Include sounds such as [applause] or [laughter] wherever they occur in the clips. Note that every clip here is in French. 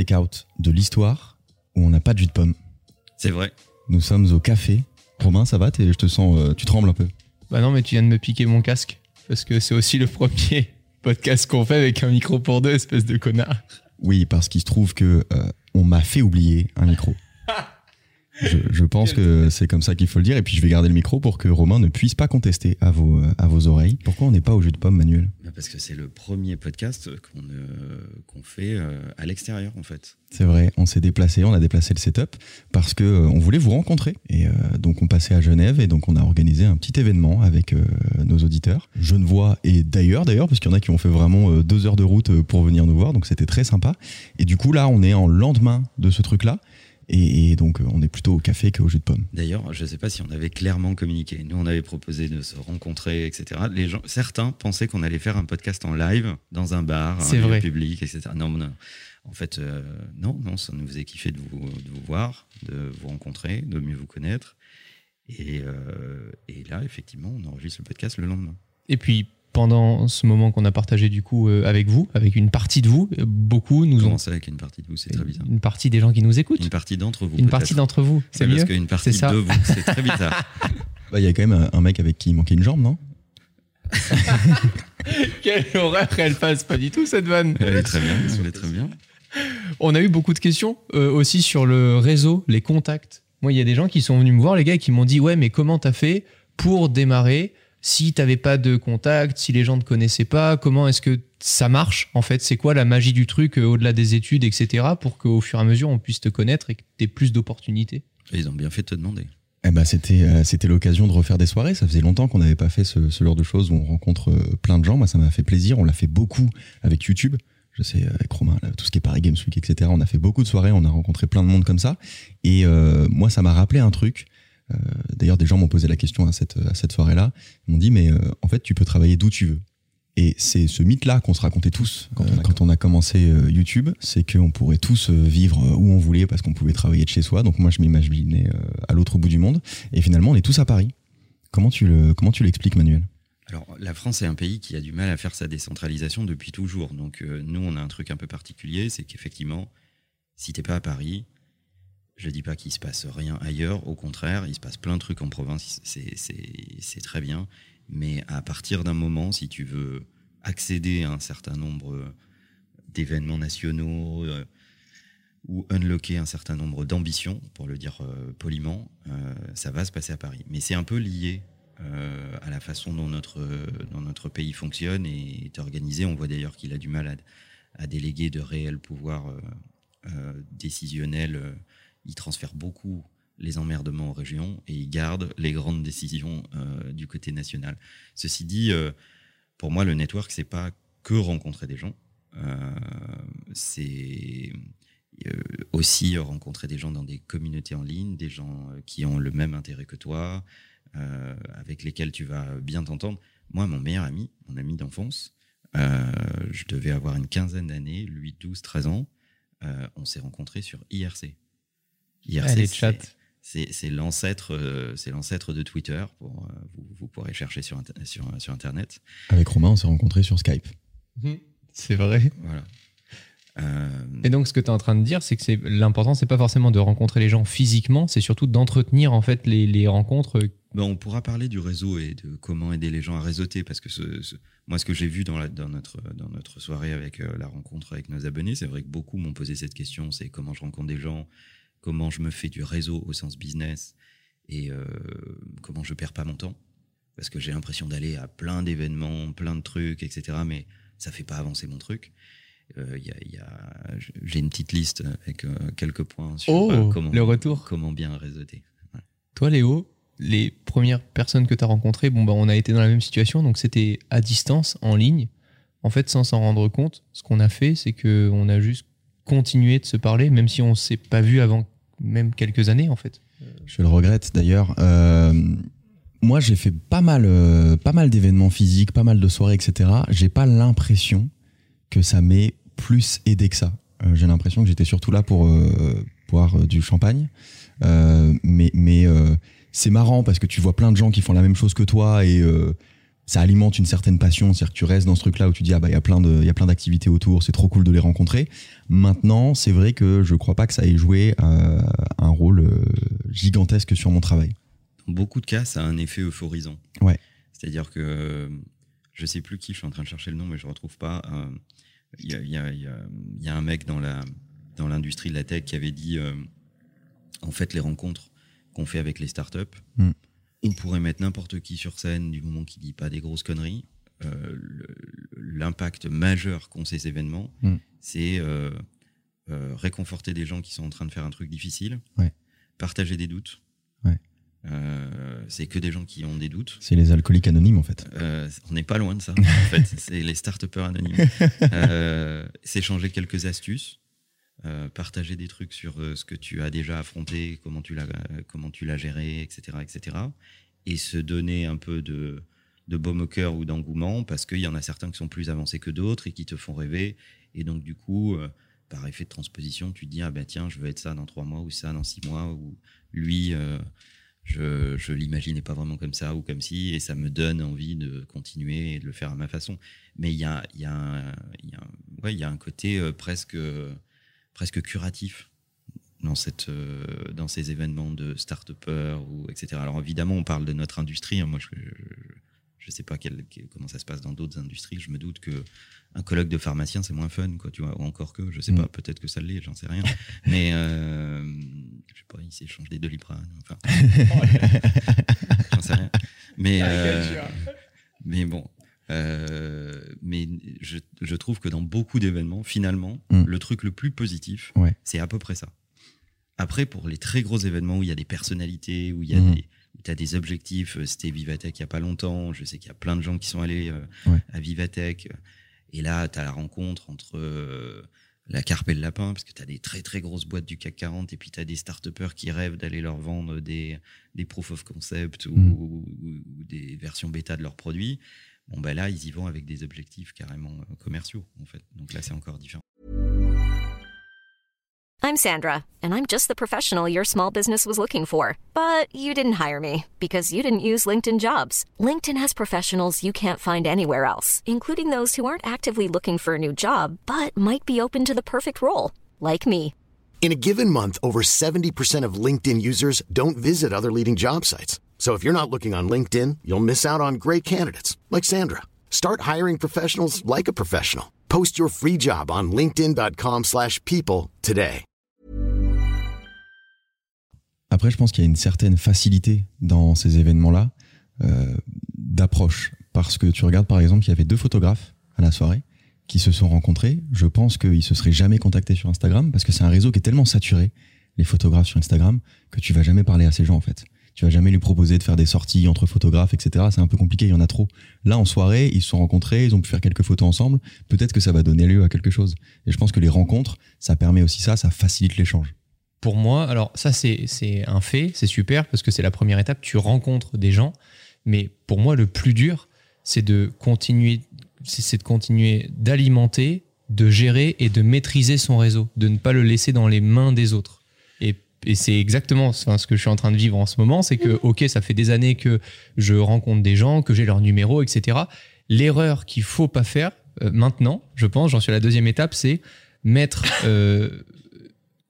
take-out de l'histoire où on n'a pas de jus de pomme. C'est vrai. Nous sommes au café. Romain, ça va? Je te sens, euh, tu trembles un peu. Bah non, mais tu viens de me piquer mon casque. Parce que c'est aussi le premier [laughs] podcast qu'on fait avec un micro pour deux, espèce de connard. Oui, parce qu'il se trouve que euh, on m'a fait oublier un micro. [laughs] Je, pense que c'est comme ça qu'il faut le dire. Et puis je vais garder le micro pour que Romain ne puisse pas contester à vos, à vos oreilles. Pourquoi on n'est pas au jus de pomme, Manuel? Parce que c'est le premier podcast qu'on qu'on fait euh, à l'extérieur, en fait. C'est vrai, on s'est déplacé, on a déplacé le setup parce que euh, on voulait vous rencontrer. Et euh, donc on passait à Genève et donc on a organisé un petit événement avec nos auditeurs. Genevois et d'ailleurs, d'ailleurs, parce qu'il y en a qui ont fait vraiment deux heures de route pour venir nous voir. Donc c'était très sympa. Et du coup là, on est en lendemain de ce truc-là. Et, donc, euh, on est plutôt au café qu'au jus de pomme. D'ailleurs, je ne sais pas si on avait clairement communiqué. Nous, on avait proposé de se rencontrer, etc. Les gens, certains pensaient qu'on allait faire un podcast en live dans un bar, un public, etc. Non, non. En fait, euh, non, non, ça nous faisait kiffer de vous, de vous voir, de vous rencontrer, de mieux vous connaître. Et, euh, et là, effectivement, on enregistre le podcast le lendemain. Et puis, pendant ce moment qu'on a partagé du coup euh, avec vous, avec une partie de vous, beaucoup nous Comment ont. ça avec une partie de vous C'est très bizarre. Une partie des gens qui nous écoutent. Une partie d'entre vous. Une partie d'entre vous. C'est mieux. Parce qu'une partie de vous, c'est très bizarre. [laughs] Bah, il y a quand même un mec avec qui il manquait une jambe, non? [laughs] Quelle horreur elle passe pas du tout cette vanne. Elle est très bien, elle est très bien. On a eu beaucoup de questions euh, aussi sur le réseau, les contacts. Moi, il y a des gens qui sont venus me voir, les gars, qui m'ont dit ouais, mais comment t'as fait pour démarrer si tu n'avais pas de contact, si les gens ne te connaissaient pas, comment est-ce que ça marche en fait? C'est quoi la magie du truc euh, au-delà des études, etc. pour qu'au fur et à mesure on puisse te connaître et que tu aies plus d'opportunités? Ils ont bien fait de te demander. Eh ben c'était euh, c'était l'occasion de refaire des soirées. Ça faisait longtemps qu'on n'avait pas fait ce, genre de choses où on rencontre euh, plein de gens. Moi, ça m'a fait plaisir. On l'a fait beaucoup avec YouTube. Je sais avec Romain, tout ce qui est Paris Games Week, etc. On a fait beaucoup de soirées. On a rencontré plein de monde comme ça. Et moi, ça m'a rappelé un truc. Euh, d'ailleurs, des gens m'ont posé la question à cette, à cette soirée-là. Ils m'ont dit, mais euh, en fait, tu peux travailler d'où tu veux. Et c'est ce mythe-là qu'on se racontait tous quand, on, a, commencé euh, YouTube, c'est qu'on pourrait tous vivre où on voulait parce qu'on pouvait travailler de chez soi. Donc moi, je m'imaginais à l'autre bout du monde. Et finalement, on est tous à Paris. Comment tu le, comment tu l'expliques, Manuel? Alors, la France est un pays qui a du mal à faire sa décentralisation depuis toujours. Donc, nous, on a un truc un peu particulier, c'est qu'effectivement, si t'es pas à Paris, je dis pas qu'il se passe rien ailleurs, au contraire, il se passe plein de trucs en province, c'est très bien. Mais à partir d'un moment, si tu veux accéder à un certain nombre d'événements nationaux euh, ou unlocker un certain nombre d'ambitions, pour le dire euh, poliment, euh, ça va se passer à Paris. Mais c'est un peu lié à la façon dont notre, pays fonctionne et est organisé. On voit d'ailleurs qu'il a du mal à, déléguer de réels pouvoirs décisionnels il transfère beaucoup les emmerdements aux régions et il garde les grandes décisions euh, du côté national. Ceci dit, euh, pour moi, le network, c'est pas que rencontrer des gens, euh, c'est aussi rencontrer des gens dans des communautés en ligne, des gens qui ont le même intérêt que toi, avec lesquels tu vas bien t'entendre. Moi, mon meilleur ami, mon ami d'enfance, je devais avoir une quinzaine d'années, lui 12, 13 ans, on s'est rencontrés sur IRC, IRC, c'est l'ancêtre, euh, c'est l'ancêtre de Twitter. Pour, euh, vous, vous, pourrez chercher sur, sur, sur Internet. Avec Romain, on s'est rencontrés sur Skype. Mhm. C'est vrai. Voilà. Euh, Et donc, ce que tu es en train de dire, c'est que c'est l'important, c'est pas forcément de rencontrer les gens physiquement, c'est surtout d'entretenir en fait les, les rencontres. Ben, on pourra parler du réseau et de comment aider les gens à réseauter, parce que ce, moi, ce que j'ai vu dans, la, dans, notre, dans notre soirée avec la rencontre avec nos abonnés, c'est vrai que beaucoup m'ont posé cette question, c'est comment je rencontre des gens, comment je me fais du réseau au sens business et euh, comment je perds pas mon temps. Parce que j'ai l'impression d'aller à plein d'événements, plein de trucs, etc. Mais ça fait pas avancer mon truc. Euh, j'ai une petite liste avec euh, quelques points sur oh, comment, le retour. comment bien réseauter. Toi, Léo, les premières personnes que tu as rencontrées, bon, bah, on a été dans la même situation, donc c'était à distance, en ligne. En fait, sans s'en rendre compte, ce qu'on a fait, c'est qu'on a juste continué de se parler, même si on s'est pas vu avant même quelques années en fait. Je le regrette d'ailleurs. Euh, moi, j'ai fait pas mal, euh, pas mal d'événements physiques, pas mal de soirées, etc. J'ai pas l'impression que ça m'ait plus aidé que ça. Euh, j'ai l'impression que j'étais surtout là pour boire du champagne. mais mais c'est marrant parce que tu vois plein de gens qui font la même chose que toi et ça alimente une certaine passion, c'est-à-dire que tu restes dans ce truc-là où tu dis ah bah il y a plein de, il y a plein d'activités autour, c'est trop cool de les rencontrer. Maintenant, c'est vrai que je crois pas que ça ait joué euh, un rôle euh, gigantesque sur mon travail. Dans beaucoup de cas, ça a un effet euphorisant. Ouais. C'est-à-dire que je sais plus qui, je suis en train de chercher le nom, mais je retrouve pas. euh, Il y, a, y y y un mec dans la dans l'industrie de la tech qui avait dit euh, en fait les rencontres qu'on fait avec les startups, Mm. On pourrait mettre n'importe qui sur scène du moment qu'il dit pas des grosses conneries. Euh, L'impact majeur qu'ont ces événements, Mm. c'est euh, euh, réconforter des gens qui sont en train de faire un truc difficile, Ouais. partager des doutes. Ouais. C'est que des gens qui ont des doutes. C'est les alcooliques anonymes en fait. On n'est pas loin de ça, en [laughs] fait. C'est les start anonymes. S'échanger quelques astuces, euh, partager des trucs sur euh, ce que tu as déjà affronté, comment tu l'as, euh, comment tu l'as géré, etc., etc. Et se donner un peu de, de baume au cœur ou d'engouement parce qu'il y en a certains qui sont plus avancés que d'autres et qui te font rêver. Et donc, du coup, par effet de transposition, tu te dis, ah ben tiens, je veux être ça dans trois mois ou ça dans six mois ou lui, je, je l'imaginais pas vraiment comme ça ou comme si, et ça me donne envie de continuer et de le faire à ma façon. Mais il y a, y, y, ouais, y a un côté presque, presque curatif dans, cette, euh, dans ces événements de start-upers, ou, etc. Alors évidemment, on parle de notre industrie. hein. Moi, je ne sais pas quel- quel- comment ça se passe dans d'autres industries. Je me doute que un colloque de pharmacien, c'est moins fun, quoi, tu vois, ou encore que, je sais Mm. pas, peut-être que ça l'est, j'en sais rien. [laughs] Mais, euh, je sais pas, ils s'échangent des doliprane, enfin. [laughs] j'en sais rien. Mais, euh, mais bon. euh, mais je, je trouve que dans beaucoup d'événements, finalement, Mm. le truc le plus positif, Ouais. c'est à peu près ça. Après, pour les très gros événements où il y a des personnalités, où il y a Mhm. des, tu as des objectifs, euh, c'était Vivatech il n'y a pas longtemps, je sais qu'il y a plein de gens qui sont allés euh, Ouais. à Vivatech, et là, tu as la rencontre entre euh, la carpe et le lapin, parce que tu as des très très grosses boîtes du CAC 40, et puis tu as des start qui rêvent d'aller leur vendre des, des proof of concept ou, ou- ou des versions bêta de leurs produits. Bon, ben là, ils y vont avec des objectifs carrément euh, commerciaux, en fait. Donc là, c'est encore différent. I'm Sandra, and I'm just the professional your small business was looking for. But you didn't hire me because you didn't use LinkedIn jobs. LinkedIn has professionals you can't find anywhere else, including those who aren't actively looking for a new job but might be open to the perfect role, like me. In a given month, over 70% of LinkedIn users don't visit other leading job sites. So if you're not looking on LinkedIn, you'll miss out on great candidates like Sandra. Start hiring professionals like a professional. Post your free job on linkedin.com/people today. Après, je pense qu'il y a une certaine facilité dans ces événements-là euh, d'approche. Parce que tu regardes, par exemple, il y avait deux photographes à la soirée qui se sont rencontrés. Je pense qu'ils se seraient jamais contactés sur Instagram parce que c'est un réseau qui est tellement saturé, les photographes sur Instagram, que tu vas jamais parler à ces gens, en fait. Tu vas jamais lui proposer de faire des sorties entre photographes, etc. C'est un peu compliqué, il y en a trop. Là, en soirée, ils se sont rencontrés, ils ont pu faire quelques photos ensemble. Peut-être que ça va donner lieu à quelque chose. Et je pense que les rencontres, ça permet aussi ça, ça facilite l'échange. Pour moi, alors ça c'est un fait, c'est super parce que c'est la première étape, tu rencontres des gens, mais pour moi le plus dur, c'est de continuer, c'est de continuer d'alimenter, de gérer et de maîtriser son réseau, de ne pas le laisser dans les mains des autres. Et, c'est exactement ce que je suis en train de vivre en ce moment, c'est que ok, ça fait des années que je rencontre des gens, que j'ai leur numéro, etc. L'erreur qu'il faut pas faire euh, maintenant, je pense, j'en suis à la deuxième étape, c'est mettre euh,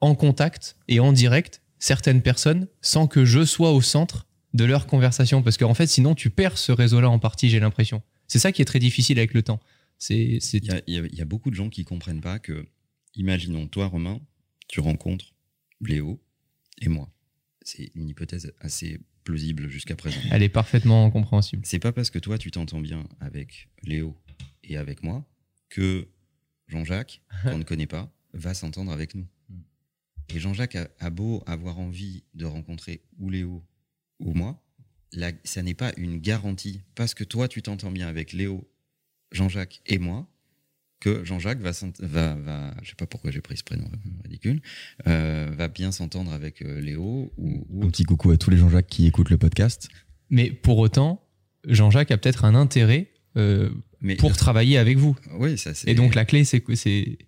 en contact et en direct certaines personnes sans que je sois au centre de leur conversation. Parce qu'en fait, sinon, tu perds ce réseau-là en partie, j'ai l'impression. C'est ça qui est très difficile avec le temps. Il y a, y a beaucoup de gens qui comprennent pas que, imaginons, toi, Romain, tu rencontres Léo et moi. C'est une hypothèse assez plausible jusqu'à présent. Elle est parfaitement compréhensible. C'est pas parce que toi, tu t'entends bien avec Léo et avec moi que Jean-Jacques, [laughs] qu'on ne connaît pas, va s'entendre avec nous. Et Jean-Jacques a, a beau avoir envie de rencontrer ou Léo ou moi, la- ça n'est pas une garantie parce que toi, tu t'entends bien avec Léo, Jean-Jacques et moi que Jean-Jacques va, va, va, je sais pas pourquoi j'ai pris ce prénom ridicule, euh, va bien s'entendre avec euh, Léo ou, ou Un petit coucou à tous les Jean-Jacques qui écoutent le podcast. Mais pour autant, Jean-Jacques a peut-être un intérêt euh, mais pour travailler avec vous. oui, ça c'est Et donc, la clé, c'est que c'est.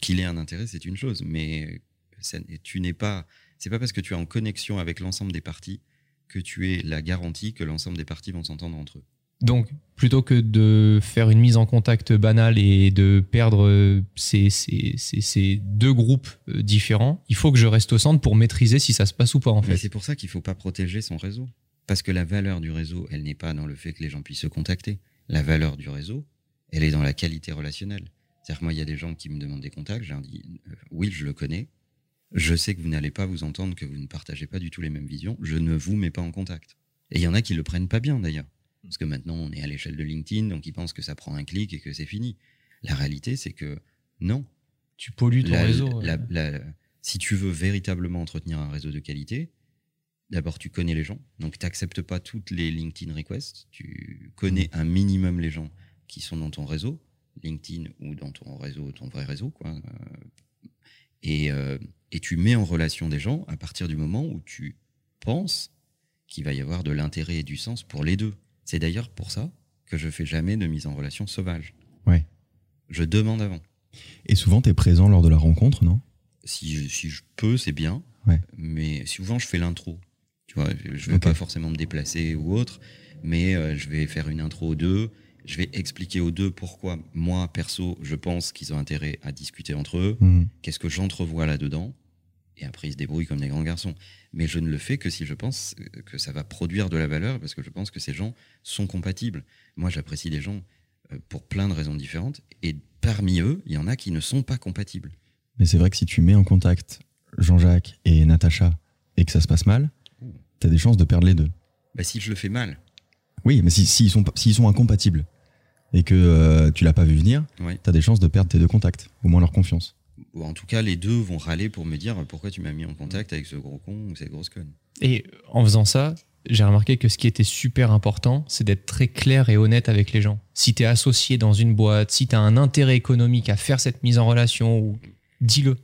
qu'il ait un intérêt, c'est une chose, mais ça tu n'es pas. C'est pas parce que tu es en connexion avec l'ensemble des parties que tu aies la garantie que l'ensemble des parties vont s'entendre entre eux. Donc, plutôt que de faire une mise en contact banale et de perdre ces, ces- ces- ces deux groupes euh, différents, il faut que je reste au centre pour maîtriser si ça se passe ou pas, en fait. c'est pour ça qu'il faut pas protéger son réseau. Parce que la valeur du réseau, elle n'est pas dans le fait que les gens puissent se contacter. La valeur du réseau, elle est dans la qualité relationnelle. C'est-à-dire que moi, il y a des gens qui me demandent des contacts, je leur dis euh, oui, je le connais. Je sais que vous n'allez pas vous entendre, que vous ne partagez pas du tout les mêmes visions. Je ne vous mets pas en contact. Et il y en a qui le prennent pas bien d'ailleurs. Parce que maintenant, on est à l'échelle de LinkedIn, donc ils pensent que ça prend un clic et que c'est fini. La réalité, c'est que non. Tu pollues ton La- réseau. la- ouais. la- si tu veux véritablement entretenir un réseau de qualité, d'abord tu connais les gens. Donc tu n'acceptes pas toutes les LinkedIn requests. Tu connais un minimum les gens qui sont dans ton réseau, LinkedIn ou dans ton réseau, ton vrai réseau. Quoi. Euh, Et, euh, et tu mets en relation des gens à partir du moment où tu penses qu'il va y avoir de l'intérêt et du sens pour les deux. C'est d'ailleurs pour ça que je fais jamais de mise en relation sauvage. Ouais. Je demande avant. Et souvent, tu es présent lors de la rencontre, non? Si je, si je peux, c'est bien. Ouais. Mais souvent, je fais l'intro. Tu vois, je vais Ok. pas forcément me déplacer ou autre, mais euh, je vais faire une intro aux deux. Je vais expliquer aux deux pourquoi moi, perso, je pense qu'ils ont intérêt à discuter entre eux. Mhm. Qu'est-ce que j'entrevois là-dedans? Et après, ils se débrouillent comme des grands garçons. Mais je ne le fais que si je pense que ça va produire de la valeur, parce que je pense que ces gens sont compatibles. Moi, j'apprécie des gens euh, pour plein de raisons différentes, et parmi eux, il y en a qui ne sont pas compatibles. Mais c'est vrai que si tu mets en contact Jean-Jacques et Natacha et que ça se passe mal, tu as des chances de perdre les deux. Bah, si je le fais mal, Oui, mais s'ils si, sont, sont incompatibles et que euh, tu l'as pas vu venir, Ouais. tu as des chances de perdre tes deux contacts, au moins leur confiance. Ou en tout cas, les deux vont râler pour me dire pourquoi tu m'as mis en contact avec ce gros con ou cette grosse conne. Et en faisant ça, j'ai remarqué que ce qui était super important, c'est d'être très clair et honnête avec les gens. Si tu es associé dans une boîte, si tu as un intérêt économique à faire cette mise en relation, dis-le.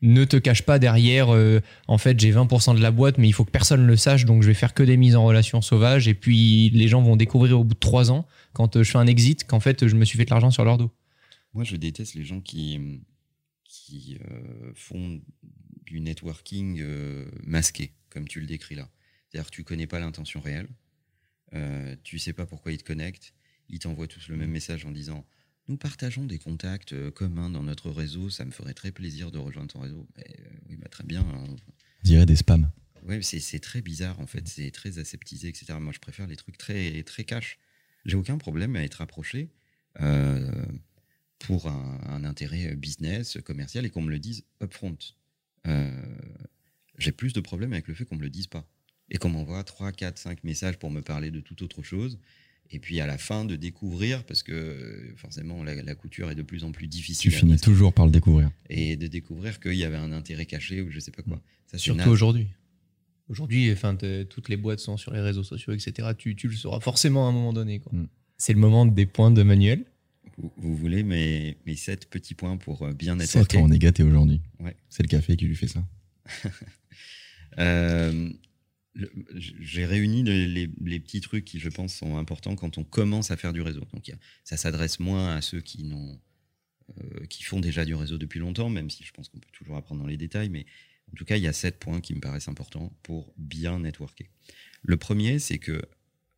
Ne te cache pas derrière, euh, en fait, j'ai 20% de la boîte, mais il faut que personne le sache, donc je vais faire que des mises en relation sauvages. Et puis les gens vont découvrir au bout de trois ans, quand euh, je fais un exit, qu'en fait, je me suis fait de l'argent sur leur dos. Moi, je déteste les gens qui, qui euh, font du networking euh, masqué, comme tu le décris là. C'est-à-dire que tu connais pas l'intention réelle, euh, tu sais pas pourquoi ils te connectent, ils t'envoient tous le même message en disant nous partageons des contacts communs dans notre réseau, ça me ferait très plaisir de rejoindre ton réseau. Oui, bah, très bien. hein. Je dirais des spams. Ouais, c'est c'est très bizarre en fait, c'est très aseptisé, etc. Moi, je préfère les trucs très très cash. J'ai aucun problème à être approché euh, pour un, un intérêt business, commercial et qu'on me le dise upfront. Euh, J'ai plus de problèmes avec le fait qu'on me le dise pas et qu'on m'envoie 3, 4, 5 messages pour me parler de toute autre chose. Et puis à la fin de découvrir, parce que euh, forcément la, la couture est de plus en plus difficile Tu finis passer, toujours par le découvrir. et de découvrir qu'il y avait un intérêt caché ou je sais pas quoi. Ça, c'est Surtout aujourd'hui. Aujourd'hui, enfin, t'es- toutes les boîtes sont sur les réseaux sociaux, etc. Tu, tu le sauras forcément à un moment donné. quoi. Mm. C'est le moment des points de Manuel. Vous, vous voulez mes, mes sept petits points pour euh, bien Sept, networker on est gâté aujourd'hui. Ouais. C'est le café qui lui fait ça. [laughs] Euh, J'ai réuni les, les- les petits trucs qui, je pense, sont importants quand on commence à faire du réseau. Donc, ça s'adresse moins à ceux qui, n'ont, euh, qui font déjà du réseau depuis longtemps, même si je pense qu'on peut toujours apprendre dans les détails. Mais en tout cas, il y a sept points qui me paraissent importants pour bien networker. Le premier, c'est que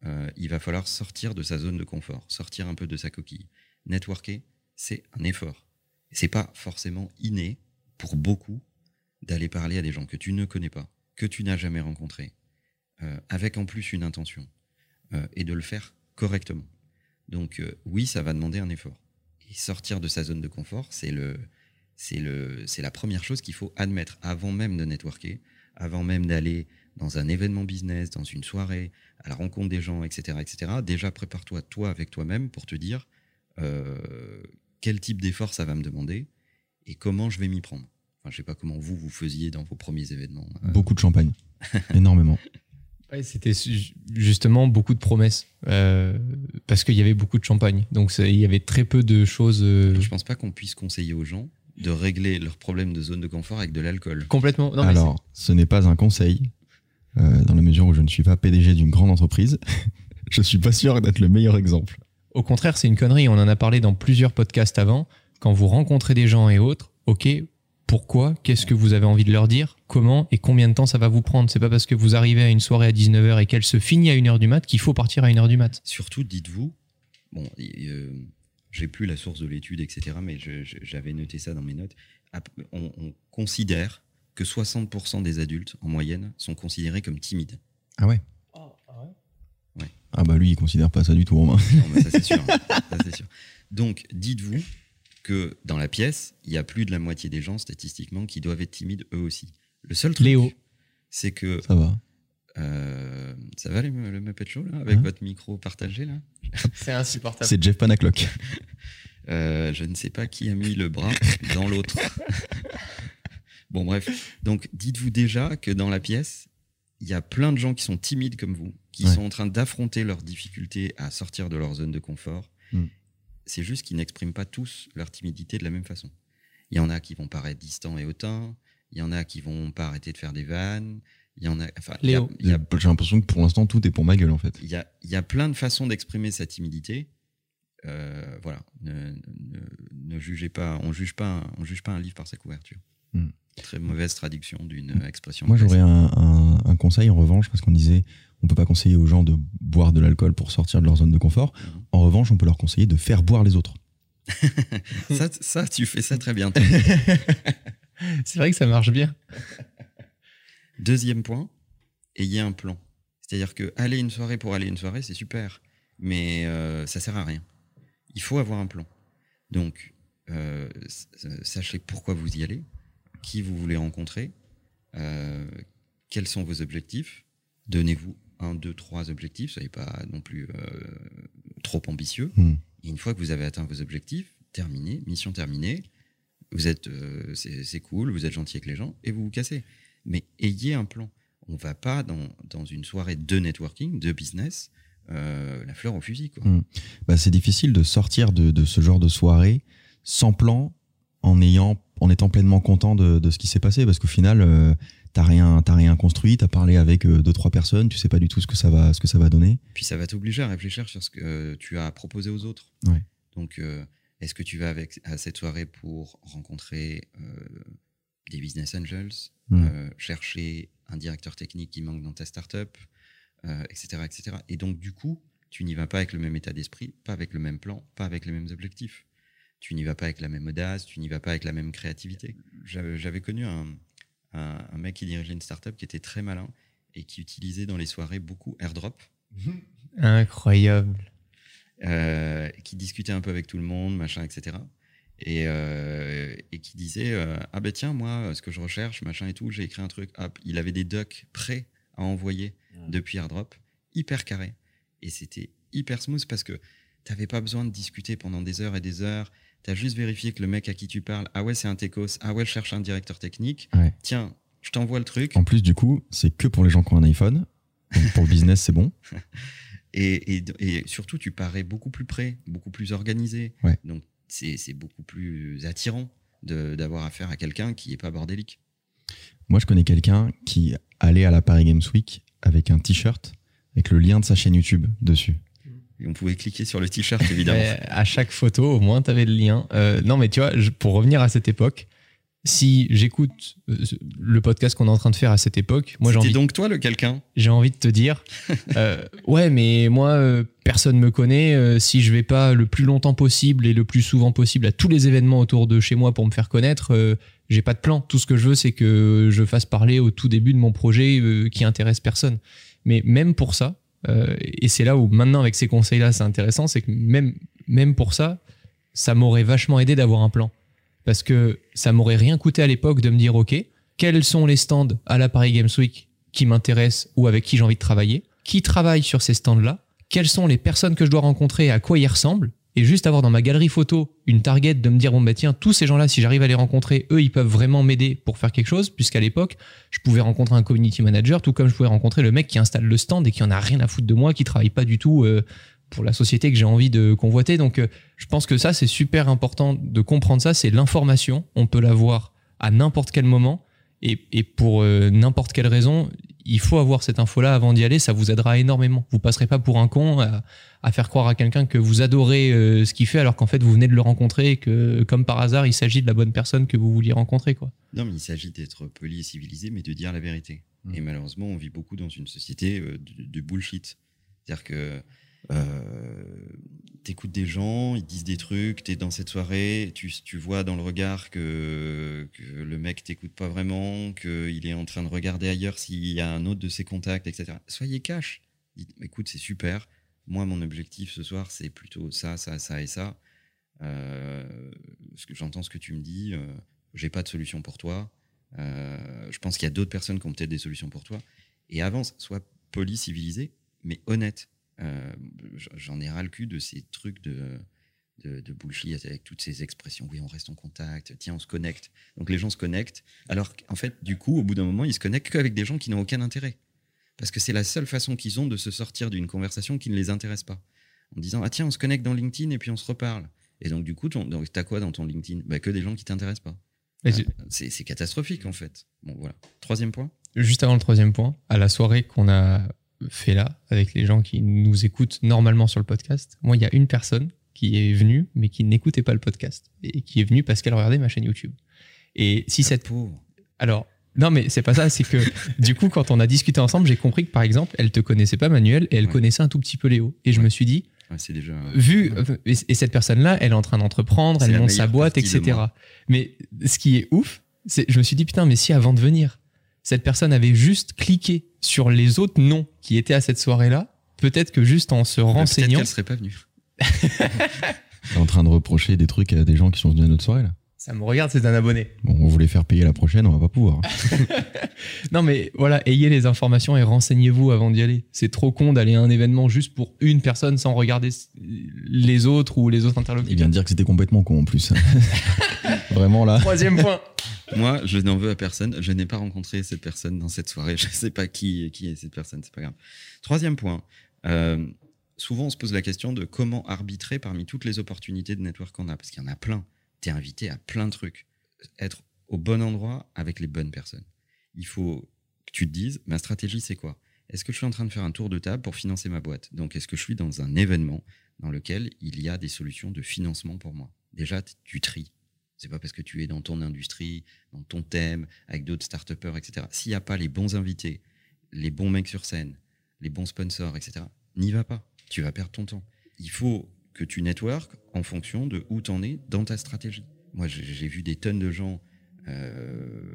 euh, il va falloir sortir de sa zone de confort, sortir un peu de sa coquille. Networker, c'est un effort. C'est pas forcément inné pour beaucoup d'aller parler à des gens que tu ne connais pas, que tu n'as jamais rencontrés, euh, avec en plus une intention, euh, et de le faire correctement. Donc euh, oui, ça va demander un effort. Et sortir de sa zone de confort, c'est le, c'est le, c'est la première chose qu'il faut admettre avant même de networker, avant même d'aller dans un événement business, dans une soirée, à la rencontre des gens, etc., etc. Déjà, prépare-toi toi avec toi-même pour te dire euh, quel type d'effort ça va me demander et comment je vais m'y prendre. Enfin, je sais pas comment vous vous faisiez dans vos premiers événements. Euh, Beaucoup de champagne. [laughs] Énormément. Ouais, c'était justement beaucoup de promesses. euh, parce qu'il y avait beaucoup de champagne. Donc il y avait très peu de choses. euh, Je pense pas qu'on puisse conseiller aux gens de régler leurs problèmes de zone de confort avec de l'alcool. complètement. Non, Alors, ce n'est pas un conseil, euh, dans la mesure où je ne suis pas PDG d'une grande entreprise. [laughs] je suis pas sûr d'être le meilleur exemple. Au contraire, c'est une connerie. On en a parlé dans plusieurs podcasts avant. Quand vous rencontrez des gens et autres, ok, pourquoi, qu'est-ce que vous avez envie de leur dire, comment et combien de temps ça va vous prendre? C'est pas parce que vous arrivez à une soirée à 19h et qu'elle se finit à 1h du mat qu'il faut partir à 1h du mat. Surtout, dites-vous, bon, euh, j'ai plus la source de l'étude, etc., mais j'avais noté ça dans mes notes. On, on considère que 60% des adultes, en moyenne, sont considérés comme timides. Ah ouais Ah bah lui, il considère pas ça du tout, Romain. Non, mais ça, c'est sûr. [laughs] Ça, c'est sûr. Donc, dites-vous que dans la pièce, il y a plus de la moitié des gens, statistiquement, qui doivent être timides eux aussi. Le seul truc, Léo. c'est que. Ça va. euh, ça va les, le Muppet Show, là, avec Hein votre micro partagé, là [laughs] C'est insupportable. C'est Jeff Panaclock. [laughs] Euh, Je ne sais pas qui a mis le bras dans l'autre. bon, bref. Donc, dites-vous déjà que dans la pièce, il y a plein de gens qui sont timides comme vous, qui Ouais. sont en train d'affronter leurs difficultés à sortir de leur zone de confort. Mm. C'est juste qu'ils n'expriment pas tous leur timidité de la même façon. Il y en a qui vont paraître distants et hautains. Il y en a qui vont pas arrêter de faire des vannes. Il y en a. Enfin, a J'ai l'impression que pour l'instant, tout est pour ma gueule, en fait. il y a, il y a plein de façons d'exprimer sa timidité. Euh, voilà, ne, ne- ne jugez pas, on juge pas, on juge pas un livre par sa couverture. Hmm. Très mauvaise traduction d'une expression. Moi, j'aurais un, un- un conseil en revanche, parce qu'on disait, on peut pas conseiller aux gens de boire de l'alcool pour sortir de leur zone de confort. Mhm. En revanche, on peut leur conseiller de faire boire les autres. [laughs] ça, ça, tu fais ça très bien. [laughs] C'est vrai que ça marche bien. [laughs] Deuxième point, ayez un plan. C'est-à-dire que aller une soirée pour aller une soirée, c'est super, mais euh, ça sert à rien. Il faut avoir un plan. Donc, euh, s- sachez pourquoi vous y allez, qui vous voulez rencontrer, euh, quels sont vos objectifs? Donnez-vous un, deux, trois objectifs. Soyez pas non plus euh, trop ambitieux. Hmm. Et une fois que vous avez atteint vos objectifs, terminé, mission terminée. Vous êtes, euh, c'est cool, vous êtes gentil avec les gens et vous vous cassez. Mais ayez un plan. On va pas dans, dans une soirée de networking, de business, euh, la fleur au fusil. Quoi. Hmm. Bah, c'est difficile de sortir de, de ce genre de soirée sans plan, en ayant, en étant pleinement content de, de ce qui s'est passé, parce qu'au final, euh, t'as rien, t'as rien construit, t'as parlé avec euh, deux trois personnes, tu sais pas du tout ce que ça va, ce que ça va donner. Puis ça va t'obliger à réfléchir sur ce que euh, tu as proposé aux autres. Ouais. Donc, euh, est-ce que tu vas avec, à cette soirée pour rencontrer des business angels, chercher un directeur technique qui manque dans ta startup, etc., etc. Et donc, du coup, tu n'y vas pas avec le même état d'esprit, pas avec le même plan, pas avec les mêmes objectifs. Tu n'y vas pas avec la même audace, tu n'y vas pas avec la même créativité. J'avais connu un, un, un mec qui dirigeait une startup qui était très malin et qui utilisait dans les soirées beaucoup AirDrop [laughs] Incroyable. euh, qui discutait un peu avec tout le monde, machin, etc. Et, euh, et qui disait euh, Ah ben tiens, moi, ce que je recherche, machin et tout, j'ai écrit un truc. Hop, il avait des docs prêts à envoyer depuis AirDrop, hyper carré. Et c'était hyper smooth parce que t'avais pas besoin de discuter pendant des heures et des heures. T'as juste vérifié que le mec à qui tu parles, ah ouais, c'est un techos, ah ouais, je cherche un directeur technique. Ouais. Tiens, je t'envoie le truc. En plus, du coup, c'est que pour les gens qui ont un iPhone. Donc, pour le business, c'est bon. [laughs] Et, et, et surtout, tu parais beaucoup plus prêt, beaucoup plus organisé. Ouais. Donc, c'est c'est beaucoup plus attirant d'avoir affaire à quelqu'un qui est pas bordélique. Moi, je connais quelqu'un qui allait à la Paris Games Week avec un t-shirt avec le lien de sa chaîne YouTube dessus. On pouvait cliquer sur le t-shirt, évidemment. À chaque photo, au moins, tu avais le lien. Euh, non, mais tu vois, je- pour revenir à cette époque, si j'écoute euh, le podcast qu'on est en train de faire à cette époque, moi j'ai envie, donc toi le quelqu'un? J'ai envie de te dire, [laughs] euh, ouais, mais moi, euh, personne me connaît. euh, si je vais pas le plus longtemps possible et le plus souvent possible à tous les événements autour de chez moi pour me faire connaître, j'ai pas de plan. Tout ce que je veux, c'est que je fasse parler au tout début de mon projet qui intéresse personne. Mais même pour ça, euh, et c'est là où maintenant avec ces conseils-là, c'est intéressant, c'est que même, même pour ça, ça m'aurait vachement aidé d'avoir un plan. Parce que ça m'aurait rien coûté à l'époque de me dire, OK, quels sont les stands à la Paris Games Week qui m'intéressent ou avec qui j'ai envie de travailler? Qui travaille sur ces stands-là? Quelles sont les personnes que je dois rencontrer à quoi ils ressemblent? Et juste avoir dans ma galerie photo une target de me dire, bon, bah tiens, tous ces gens-là, si j'arrive à les rencontrer, eux, ils peuvent vraiment m'aider pour faire quelque chose, puisqu'à l'époque, je pouvais rencontrer un community manager, tout comme je pouvais rencontrer le mec qui installe le stand et qui en a rien à foutre de moi, qui travaille pas du tout euh, pour la société que j'ai envie de convoiter. Donc, euh, je pense que ça, c'est super important de comprendre ça. C'est l'information. On peut l'avoir à n'importe quel moment et, pour euh, n'importe quelle raison. Il faut avoir cette info-là avant d'y aller, ça vous aidera énormément. Vous passerez pas pour un con à, à faire croire à quelqu'un que vous adorez euh, ce qu'il fait alors qu'en fait vous venez de le rencontrer et que comme par hasard il s'agit de la bonne personne que vous vouliez rencontrer quoi. Non, mais il s'agit d'être poli et civilisé, mais de dire la vérité. Mm. Et malheureusement, on vit beaucoup dans une société euh, de, de bullshit. C'est-à-dire que euh, t'écoutes des gens, ils disent des trucs, t'es dans cette soirée, tu, tu vois dans le regard que, le mec t'écoute pas vraiment, qu'il est en train de regarder ailleurs s'il y a un autre de ses contacts, etc. Soyez cash. Dites, écoute, c'est super. Moi, mon objectif ce soir, c'est plutôt ça, ça, ça et ça. Euh, j'entends ce que tu me dis, euh, j'ai pas de solution pour toi. Euh, je pense qu'il y a d'autres personnes qui ont peut-être des solutions pour toi. Et avance, sois poli, civilisé, mais honnête. Euh, J'en ai ras le cul de ces trucs de, de, de bullshit avec toutes ces expressions. Oui, on reste en contact. Tiens, on se connecte. Donc les gens se connectent. Alors qu'en fait, du coup, au bout d'un moment, ils se connectent qu'avec des gens qui n'ont aucun intérêt. Parce que c'est la seule façon qu'ils ont de se sortir d'une conversation qui ne les intéresse pas. En disant, ah tiens, on se connecte dans LinkedIn et puis on se reparle. Et donc, du coup, t'as quoi dans ton LinkedIn? Bah, Que des gens qui t'intéressent pas. C'est c'est catastrophique, en fait. Bon, voilà. Troisième point? Juste avant le troisième point, à la soirée qu'on a fait là, avec les gens qui nous écoutent normalement sur le podcast, moi, il y a une personne qui est venue, mais qui n'écoutait pas le podcast, et qui est venue parce qu'elle regardait ma chaîne YouTube. Et si Ah, cette... pauvre. Alors, non, mais c'est pas ça, c'est que [laughs] du coup, quand on a discuté ensemble, j'ai compris que, par exemple, elle te connaissait pas, Manuel, et elle Ouais. connaissait un tout petit peu Léo. Et je me suis dit, Ouais, c'est déjà. vu et, et cette personne-là, elle est en train d'entreprendre, elle monte sa boîte, etc. Mais ce qui est ouf, c'est je me suis dit putain, mais si avant de venir, cette personne avait juste cliqué sur les autres noms qui étaient à cette soirée-là, peut-être que juste en se Bah, renseignant, Peut-être qu'elle serait pas venue. T'es en train de reprocher des trucs à des gens qui sont venus à notre soirée là. ça me regarde, c'est un abonné. Bon, on voulait faire payer la prochaine, on va pas pouvoir. [laughs] Non mais voilà, ayez les informations et renseignez-vous avant d'y aller. C'est trop con d'aller à un événement juste pour une personne sans regarder les autres ou les autres Il interlocuteurs. vient de dire que c'était complètement con en plus. [laughs] Vraiment là. Troisième point. [laughs] Moi, je n'en veux à personne. Je n'ai pas rencontré cette personne dans cette soirée. [laughs] Je ne sais pas qui, qui est cette personne. C'est pas grave. Troisième point. Euh, souvent, on se pose la question de comment arbitrer parmi toutes les opportunités de network qu'on a. Parce qu'il y en a plein. Tu es invité à plein de trucs. Être au bon endroit avec les bonnes personnes. Il faut que tu te dises, ma stratégie, c'est quoi? Est-ce que je suis en train de faire un tour de table pour financer ma boîte? Donc, est-ce que je suis dans un événement dans lequel il y a des solutions de financement pour moi? Déjà, tu tries. C'est pas parce que tu es dans ton industrie, dans ton thème, avec d'autres start etc. S'il n'y a pas les bons invités, les bons mecs sur scène, les bons sponsors, etc., n'y va pas. Tu vas perdre ton temps. Il faut que tu network en fonction de où t'en es dans ta stratégie. Moi, j'ai vu des tonnes de gens euh,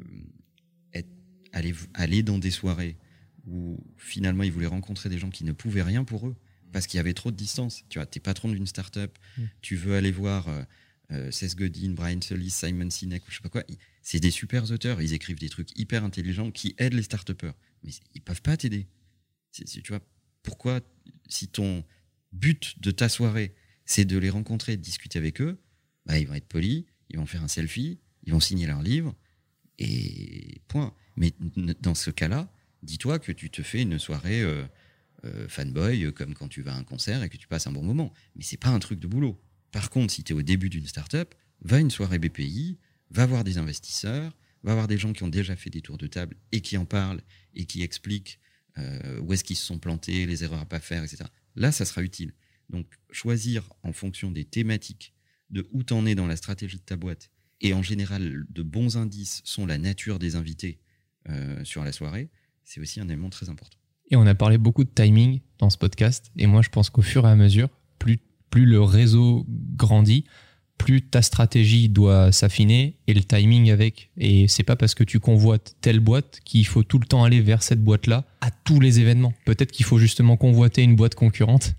être- aller, aller dans des soirées où finalement ils voulaient rencontrer des gens qui ne pouvaient rien pour eux parce qu'il y avait trop de distance. Tu vois, t'es patron d'une start-up, Mm. tu veux aller voir euh, Godin, Brian Solis, Simon Sinek je sais pas quoi. C'est des super auteurs, ils écrivent des trucs hyper intelligents qui aident les start mais ils peuvent pas t'aider. Tu vois, pourquoi, si ton but de ta soirée, c'est de les rencontrer, de discuter avec eux, bah, ils vont être polis, ils vont faire un selfie, ils vont signer leur livre, et point. Mais dans ce cas-là, dis-toi que tu te fais une soirée euh, euh, fanboy, euh, comme quand tu vas à un concert et que tu passes un bon moment. Mais c'est pas un truc de boulot. Par contre, si tu es au début d'une startup, va à une soirée BPI, va voir des investisseurs, va voir des gens qui ont déjà fait des tours de table et qui en parlent et qui expliquent euh, où est-ce qu'ils se sont plantés, les erreurs à pas faire, etc. Là, ça sera utile. Donc, choisir en fonction des thématiques, de où t'en es dans la stratégie de ta boîte, et en général, de bons indices sont la nature des invités euh, sur la soirée, c'est aussi un élément très important. Et on a parlé beaucoup de timing dans ce podcast. Et moi, je pense qu'au fur et à mesure, plus, plus le réseau grandit, plus ta stratégie doit s'affiner et le timing avec. Et c'est pas parce que tu convoites telle boîte qu'il faut tout le temps aller vers cette boîte-là à tous les événements. Peut-être qu'il faut justement convoiter une boîte concurrente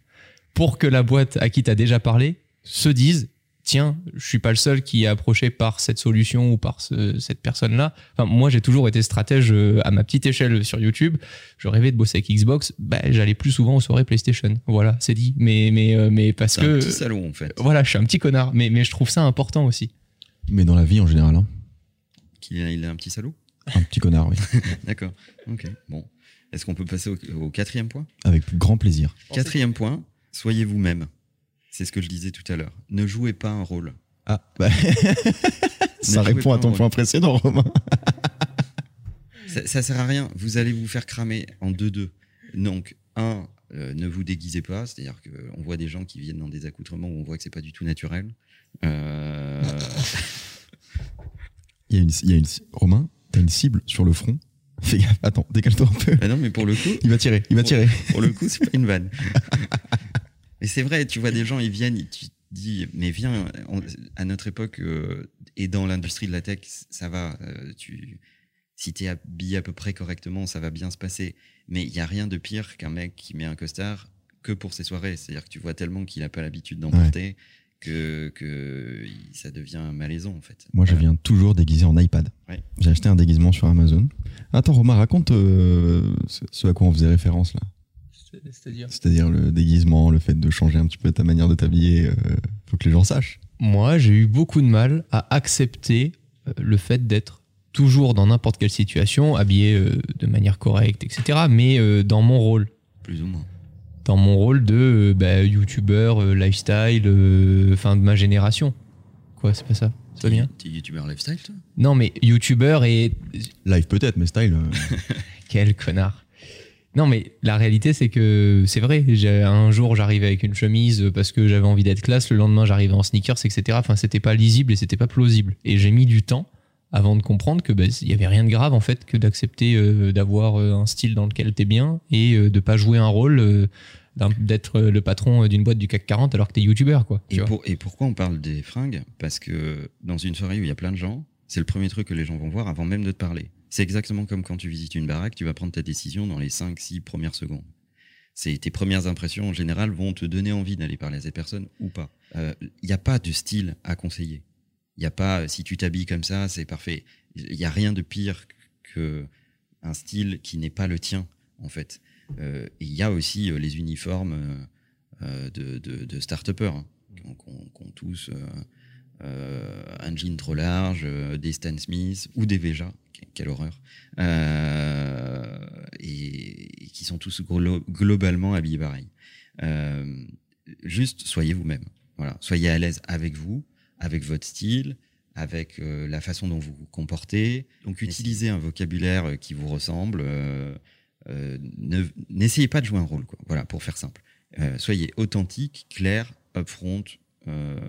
pour que la boîte à qui tu as déjà parlé se dise tiens, je suis pas le seul qui est approché par cette solution ou par ce- cette personne-là. Enfin, moi, j'ai toujours été stratège euh, à ma petite échelle sur YouTube. Je rêvais de bosser avec Xbox. Bah, j'allais plus souvent aux soirées PlayStation. Voilà, c'est dit. Mais, mais, euh, mais parce C'est que. un petit salon, en fait, Voilà, je suis un petit connard. Mais, mais je trouve ça important aussi. Mais dans la vie en général, hein. qu'il a, il a un petit salaud? un petit connard, oui. [laughs] D'accord. Ok. Bon. Est-ce qu'on peut passer au, au quatrième point? Avec grand plaisir. Quatrième point, soyez vous-même. C'est ce que je disais tout à l'heure. Ne jouez pas un rôle. Ah, bah. [laughs] Ça répond à ton point précédent, Romain. [laughs] Ça, ça sert à rien. Vous allez vous faire cramer en 2-2. Donc, un, euh, ne vous déguisez pas. C'est-à-dire qu'on voit des gens qui viennent dans des accoutrements où on voit que c'est pas du tout naturel. Euh, [laughs] Il y a une, il y a une, Romain, t'as une cible sur le front. Fais gaffe, attends, décale-toi un peu. ah non, mais pour le coup, Il va tirer, il va tirer. pour le coup, c'est pas une vanne. Mais c'est vrai, tu vois des gens, ils viennent, ils- tu te dis, mais viens, on- à notre époque, euh, et dans l'industrie de la tech, ça va. euh, tu, si t'es habillé à peu près correctement, ça va bien se passer. Mais il y a rien de pire qu'un mec qui met un costard que pour ses soirées. C'est-à-dire que tu vois tellement qu'il a pas l'habitude d'en Ouais. porter que, que ça devient malaisant, en fait. Moi, je viens toujours déguisé en iPad. Ouais. J'ai acheté un déguisement sur Amazon. Attends, Romain, raconte euh, ce à quoi on faisait référence là. C'est-à-dire C'est-à-dire le déguisement, le fait de changer un petit peu ta manière de t'habiller. euh, faut que les gens sachent. Moi, j'ai eu beaucoup de mal à accepter euh, le fait d'être toujours dans n'importe quelle situation, habillé euh, de manière correcte, etc. Mais euh, dans mon rôle. Plus ou moins. Dans mon rôle de euh, bah, youtubeur, euh, lifestyle, euh, enfin de ma génération. Quoi, c'est pas ça? C'est pas bien T'es youtubeur lifestyle, toi? Non, mais youtubeur et. Live peut-être, mais style. euh, [laughs] Quel connard non mais la réalité c'est que c'est vrai. Un jour j'arrivais avec une chemise parce que j'avais envie d'être classe. Le lendemain j'arrivais en sneakers, etc. Enfin c'était pas lisible et c'était pas plausible. Et j'ai mis du temps avant de comprendre que ben, il y avait rien de grave en fait que d'accepter euh, d'avoir euh, un style dans lequel t'es bien et euh, de pas jouer un rôle euh, d'être le patron d'une boîte du CAC 40 alors que t'es youtubeur quoi. Et, pour- et pourquoi on parle des fringues? Parce que dans une soirée où il y a plein de gens, c'est le premier truc que les gens vont voir avant même de te parler. C'est exactement comme quand tu visites une baraque, tu vas prendre ta décision dans les 5-6 premières secondes. C'est tes premières impressions en général vont te donner envie d'aller parler à cette personne ou pas. Euh, Il n'y a pas de style à conseiller. Il n'y a pas si tu t'habilles comme ça, c'est parfait. Il n'y a rien de pire que un style qui n'est pas le tien en fait. Euh, il y a aussi euh, les uniformes euh, euh, de, de, de start-upers hein, ont tous euh, euh, un jean trop large, euh, des Stan Smith ou des Veja, que- quelle horreur, euh, et, et qui sont tous glo- globalement habillés pareil. Euh, juste soyez vous-même. Voilà, soyez à l'aise avec vous, avec votre style, avec euh, la façon dont vous vous comportez. Donc utilisez un vocabulaire euh, qui vous ressemble. euh, euh, ne- N'essayez pas de jouer un rôle, quoi. Voilà, pour faire simple. Euh, soyez authentique, clair, upfront, euh,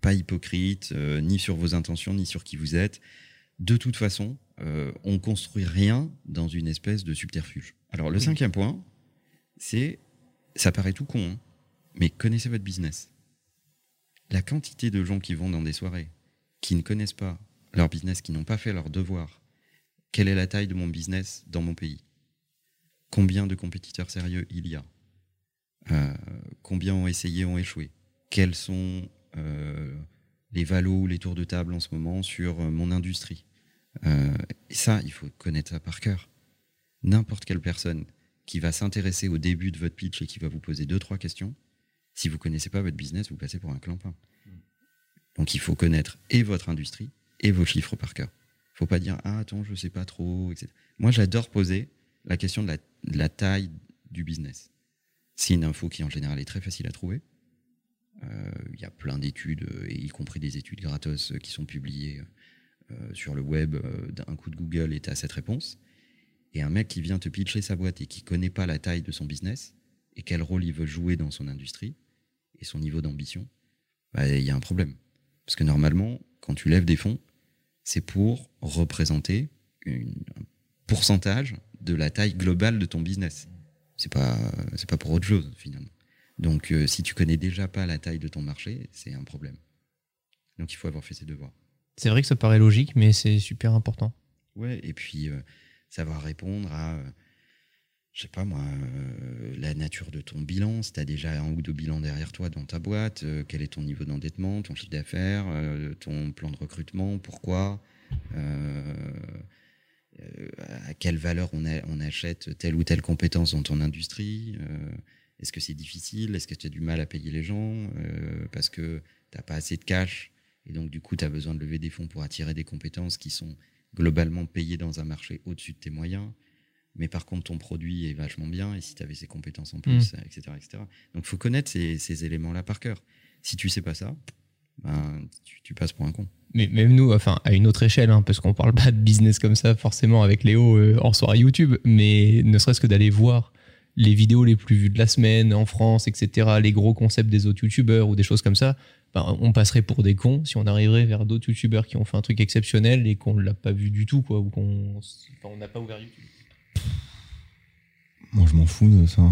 pas hypocrite, euh, ni sur vos intentions, ni sur qui vous êtes. De toute façon, euh, on construit rien dans une espèce de subterfuge. Alors le cinquième point, c'est, ça paraît tout con, hein, mais connaissez votre business. La quantité de gens qui vont dans des soirées, qui ne connaissent pas leur business, qui n'ont pas fait leur devoir. Quelle est la taille de mon business dans mon pays? Combien de compétiteurs sérieux il y a? Euh, Combien ont essayé, ont échoué? Quels sont les valos, les tours de table en ce moment sur euh, mon industrie Euh, Et ça, il faut connaître ça par cœur. N'importe quelle personne qui va s'intéresser au début de votre pitch et qui va vous poser deux, trois questions, si vous connaissez pas votre business, vous passez pour un clampin. Donc il faut connaître et votre industrie et vos chiffres par cœur. faut pas dire ah attends je sais pas trop etc. Moi j'adore poser la question de la, de la taille du business. C'est une info qui en général est très facile à trouver. Euh, Il y a plein d'études euh, et y compris des études gratos euh, qui sont publiées sur le web d'un coup de Google et tu cette réponse. Et un mec qui vient te pitcher sa boîte et qui connaît pas la taille de son business et quel rôle il veut jouer dans son industrie et son niveau d'ambition, bah, il y a un problème. Parce que normalement, quand tu lèves des fonds, c'est pour représenter une- un pourcentage de la taille globale de ton business. C'est pas, c'est pas pour autre chose finalement. Donc, euh, si tu connais déjà pas la taille de ton marché, c'est un problème. Donc, il faut avoir fait ses devoirs. C'est vrai que ça paraît logique, mais c'est super important. Ouais, et puis euh, savoir répondre à, euh, je sais pas moi, euh, la nature de ton bilan, si tu as déjà un ou deux bilans derrière toi dans ta boîte, quel est ton niveau d'endettement, ton chiffre d'affaires, ton plan de recrutement, pourquoi, à quelle valeur on, a- on achète telle ou telle compétence dans ton industrie, euh, est-ce que c'est difficile, est-ce que tu as du mal à payer les gens, euh, parce que tu pas assez de cash, et donc du coup tu as besoin de lever des fonds pour attirer des compétences qui sont globalement payé dans un marché au-dessus de tes moyens, mais par contre ton produit est vachement bien, et si tu avais ces compétences en plus, etc. etc. Donc il faut connaître ces, ces éléments-là par cœur. Si tu sais pas ça, ben, tu, tu passes pour un con. Mais même nous, enfin, à une autre échelle, hein, parce qu'on parle pas de business comme ça forcément avec Léo euh, en soirée YouTube, mais ne serait-ce que d'aller voir les vidéos les plus vues de la semaine en France, etc., les gros concepts des autres YouTubeurs ou des choses comme ça, ben, on passerait pour des cons si on arriverait vers d'autres YouTubeurs qui ont fait un truc exceptionnel et qu'on l'a pas vu du tout, quoi, ou qu'on enfin, n'a pas ouvert YouTube. Moi, je m'en fous de ça.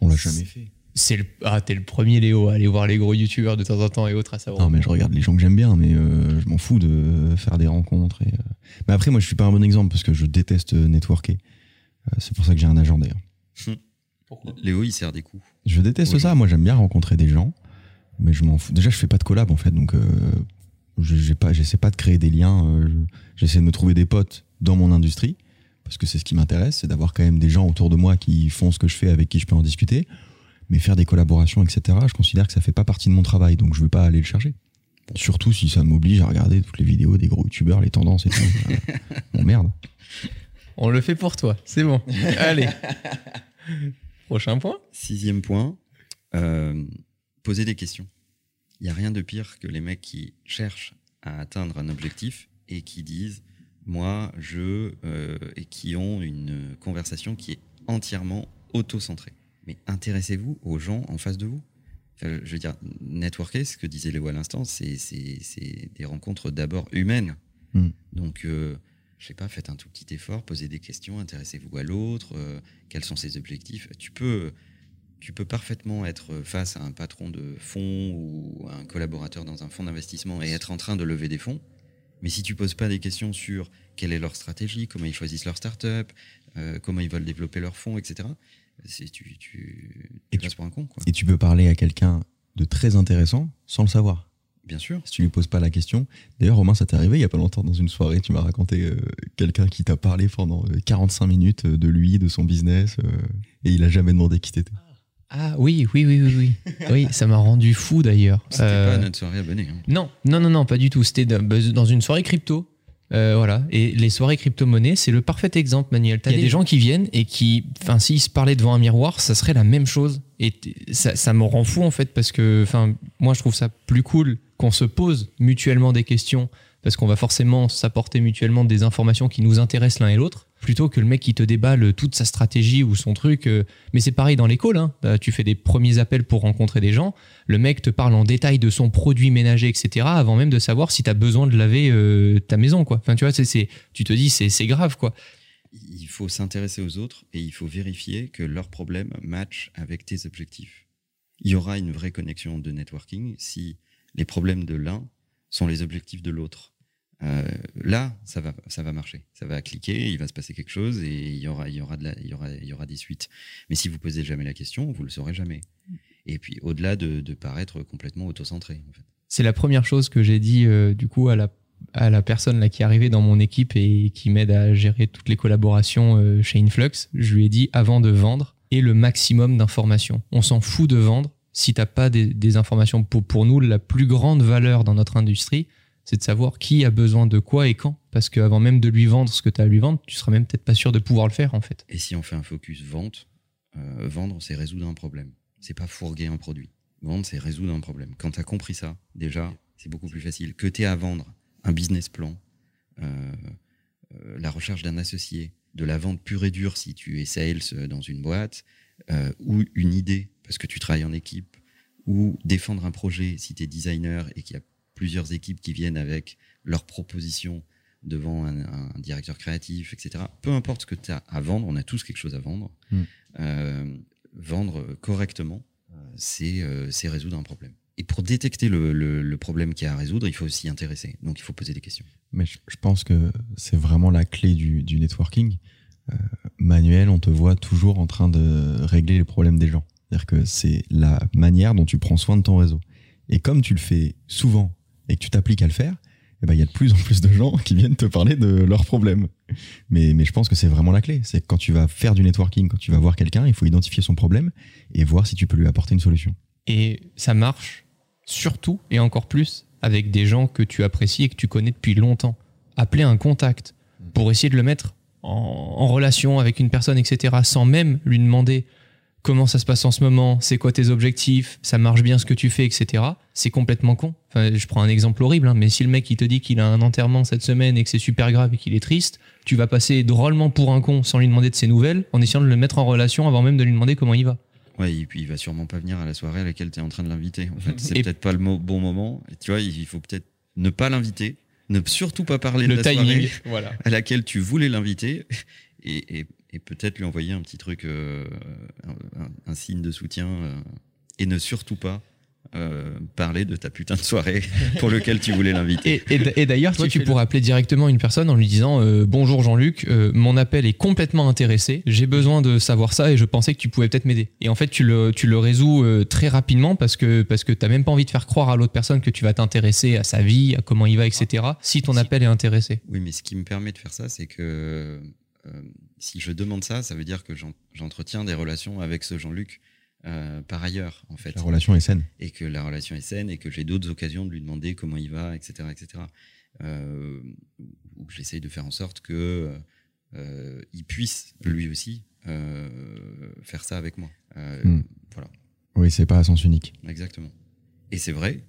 On l'a jamais fait. C'est le, ah, t'es le premier Léo à aller voir les gros YouTubeurs de temps en temps et autres à savoir. Non, mais je regarde les gens que j'aime bien, mais euh, je m'en fous de faire des rencontres. Et, euh, Mais après, moi, je suis pas un bon exemple parce que je déteste euh, networker. Euh, c'est pour ça que j'ai un agent d'ailleurs. Pourquoi? Léo, il sert des coups. Je déteste Oui. ça. Moi, j'aime bien rencontrer des gens, mais je m'en fous. Déjà, je fais pas de collab en fait, donc euh, je j'ai pas, j'essaie pas de créer des liens. euh, je- J'essaie de me trouver des potes dans mon industrie parce que c'est ce qui m'intéresse, c'est d'avoir quand même des gens autour de moi qui font ce que je fais, avec qui je peux en discuter. Mais faire des collaborations, etc. Je considère que ça fait pas partie de mon travail, donc je veux pas aller le chercher. Surtout si ça m'oblige à regarder toutes les vidéos des gros youtubeurs, les tendances et tout. [laughs] Bon merde. On le fait pour toi, c'est bon. [laughs] Allez. Prochain point. Sixième point, euh, poser des questions. Il n'y a rien de pire que les mecs qui cherchent à atteindre un objectif et qui disent moi, je, euh, et qui ont une conversation qui est entièrement auto-centrée. Mais intéressez-vous aux gens en face de vous. Enfin, je veux dire, networker, ce que disait Léo à l'instant, c'est c'est- c'est des rencontres d'abord humaines. Hmm. Donc, euh, je sais pas, faites un tout petit effort, posez des questions, intéressez-vous à l'autre, euh, quels sont ses objectifs. Tu peux, tu peux parfaitement être face à un patron de fonds ou à un collaborateur dans un fonds d'investissement et être en train de lever des fonds. Mais si tu poses pas des questions sur quelle est leur stratégie, comment ils choisissent leur start-up, euh, comment ils veulent développer leurs fonds, etc., tu, tu, Et tu passes pour un con, quoi. Et tu peux parler à quelqu'un de très intéressant sans le savoir. Bien sûr. si tu lui poses pas la question. D'ailleurs, Romain, ça t'est arrivé il y a pas longtemps dans une soirée, tu m'as raconté euh, quelqu'un qui t'a parlé pendant euh, 45 minutes euh, de lui, de son business, euh, et il a jamais demandé qui t'étais. Ah oui, oui, oui, oui, oui. Oui, ça m'a rendu fou d'ailleurs. C'était Euh, pas notre soirée abonnée. hein. Non, non, non, non, pas du tout. C'était dans dans une soirée crypto. Euh, voilà. Et les soirées crypto-monnaie, c'est le parfait exemple, Manuel. Il y a des gens qui viennent et qui, enfin, s'ils se parlaient devant un miroir, ça serait la même chose. Et ça, ça me rend fou en fait parce que, enfin, moi je trouve ça plus cool qu'on se pose mutuellement des questions parce qu'on va forcément s'apporter mutuellement des informations qui nous intéressent l'un et l'autre plutôt que le mec qui te déballe toute sa stratégie ou son truc. euh, Mais c'est pareil dans l'école. Hein. Bah, tu fais des premiers appels pour rencontrer des gens le mec te parle en détail de son produit ménager, etc., avant même de savoir si tu as besoin de laver euh, ta maison, quoi. Enfin, tu vois, c'est, tu te dis, c'est grave, quoi. Il faut s'intéresser aux autres et il faut vérifier que leurs problèmes matchent avec tes objectifs. Il y aura une vraie connexion de networking si les problèmes de l'un sont les objectifs de l'autre. Euh, là, ça va, ça va marcher. Ça va cliquer, il va se passer quelque chose et il y aura, il y aura, de la- il y aura, il y aura des suites. Mais si vous posez jamais la question, vous le saurez jamais. Et puis, au-delà de, paraître complètement autocentré, en. C'est la première chose que j'ai dit, euh, du coup, à la, à la personne là, qui est arrivée dans mon équipe et qui m'aide à gérer toutes les collaborations euh, chez Influx. Je lui ai dit, avant de vendre, et le maximum d'informations. On s'en fout de vendre si t'as pas des, informations. Pour, nous, la plus grande valeur dans notre industrie, c'est de savoir qui a besoin de quoi et quand. Parce qu'avant même de lui vendre ce que tu as à lui vendre, tu seras même peut-être pas sûr de pouvoir le faire, en fait. Et si on fait un focus vente, euh, vendre, c'est résoudre un problème. C'est pas fourguer un produit. Vendre, c'est résoudre un problème. Quand tu as compris ça, déjà, c'est beaucoup plus facile. Que tu à vendre un business plan, euh, euh, la recherche d'un associé, de la vente pure et dure si tu es sales dans une boîte, ou une idée parce que tu travailles en équipe, ou défendre un projet si tu es designer et qu'il y a plusieurs équipes qui viennent avec leurs propositions devant un, un directeur créatif, etc. Peu importe ce que tu as à vendre, on a tous quelque chose à vendre. Mm. Euh, vendre correctement, euh, c'est euh, c'est résoudre un problème. Et pour détecter le, le- le problème qu'il y a à résoudre, il faut s'y intéresser. Donc il faut poser des questions. Mais je, je pense que c'est vraiment la clé du, du networking. Euh, Manuel, on te voit toujours en train de régler les problèmes des gens. C'est-à-dire que c'est la manière dont tu prends soin de ton réseau. Et comme tu le fais souvent et que tu t'appliques à le faire, eh ben, il y a de plus en plus de gens qui viennent te parler de leurs problèmes. Mais, je pense que c'est vraiment la clé. C'est que quand tu vas faire du networking, quand tu vas voir quelqu'un, il faut identifier son problème et voir si tu peux lui apporter une solution. Et ça marche surtout et encore plus avec des gens que tu apprécies et que tu connais depuis longtemps. Appeler un contact pour essayer de le mettre en relation avec une personne, etc., sans même lui demander comment ça se passe en ce moment, c'est quoi tes objectifs, ça marche bien ce que tu fais, etc. C'est complètement con. Enfin, je prends un exemple horrible, hein, mais si le mec il te dit qu'il a un enterrement cette semaine et que c'est super grave et qu'il est triste, tu vas passer drôlement pour un con sans lui demander de ses nouvelles, en essayant de le mettre en relation avant même de lui demander comment il va. Ouais, et puis il va sûrement pas venir à la soirée à laquelle tu es en train de l'inviter. En fait, c'est peut-être pas le bon moment. Et tu vois, il faut peut-être ne pas l'inviter, ne surtout pas parler de la timing, soirée voilà. à laquelle tu voulais l'inviter et, et- et peut-être lui envoyer un petit truc, euh, un, signe de soutien euh, et ne surtout pas euh, parler de ta putain de soirée [laughs] pour lequel tu voulais l'inviter. Et, et- et d'ailleurs, toi, Tu pourrais appeler directement une personne en lui disant euh, Bonjour Jean-Luc, euh, mon appel est complètement intéressé, j'ai besoin de savoir ça et je pensais que tu pouvais peut-être m'aider. Et en fait, tu le, tu le résous euh, très rapidement parce que, parce que tu n'as même pas envie de faire croire à l'autre personne que tu vas t'intéresser à sa vie, à comment il va, etc. Si ton Si. appel est intéressé. Oui, mais ce qui me permet de faire ça, c'est que euh, si je demande ça, ça veut dire que j'en- j'entretiens des relations avec ce Jean-Luc euh, par ailleurs, en fait. La relation est saine. et que la relation est saine et que j'ai d'autres occasions de lui demander comment il va, etc. etc. Euh, ou que j'essaye de faire en sorte que euh, il puisse lui aussi faire ça avec moi. Hmm. Voilà, Oui, c'est pas à sens unique. exactement. Et c'est vrai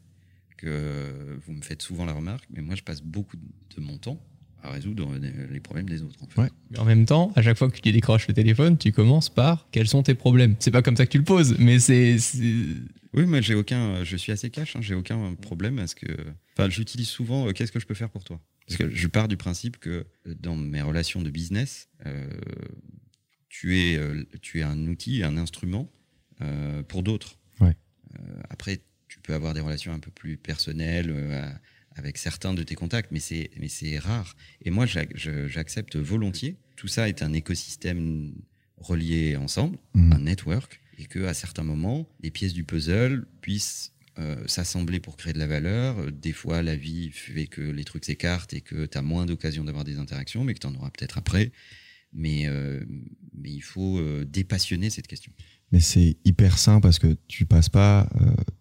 que vous me faites souvent la remarque, mais moi je passe beaucoup de mon temps à résoudre les problèmes des autres. En fait. Ouais. Mais en même temps, à chaque fois que tu décroches le téléphone, tu commences par Quels sont tes problèmes? C'est pas comme ça que tu le poses, mais c'est. Oui, mais j'ai aucun, je suis assez cash, hein, j'ai aucun problème à ce que. Enfin, j'utilise souvent euh, qu'est-ce que je peux faire pour toi? Parce que je pars du principe que euh, dans mes relations de business, euh, tu, es, euh, tu es un outil, un instrument euh, pour d'autres. Ouais. Euh, après, tu peux avoir des relations un peu plus personnelles euh, avec certains de tes contacts, mais c'est, mais c'est rare. Et moi, j'accepte volontiers. Tout ça est un écosystème relié ensemble Mhm. un network et que à certains moments les pièces du puzzle puissent euh, s'assembler pour créer de la valeur. Des fois, la vie fait que les trucs s'écartent et que tu as moins d'occasions d'avoir des interactions, mais que tu en auras peut-être après. Mais, euh, mais il faut euh, dépassionner cette question. Mais c'est hyper sain parce que tu passes pas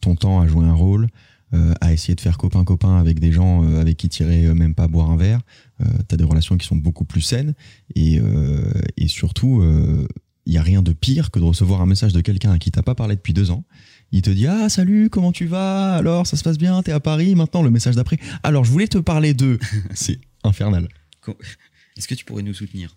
ton temps à jouer un rôle, euh, à essayer de faire copain-copain avec des gens euh, avec qui tu irais même pas boire un verre. tu as des relations qui sont beaucoup plus saines. Et, euh, et surtout, il y a rien de pire que de recevoir un message de quelqu'un à qui t'as pas parlé depuis deux ans. Il te dit Ah, salut, comment tu vas? Alors, ça se passe bien T'es à Paris Maintenant, le message d'après. Alors, je voulais te parler de. [laughs] c'est infernal. Est-ce que tu pourrais nous soutenir?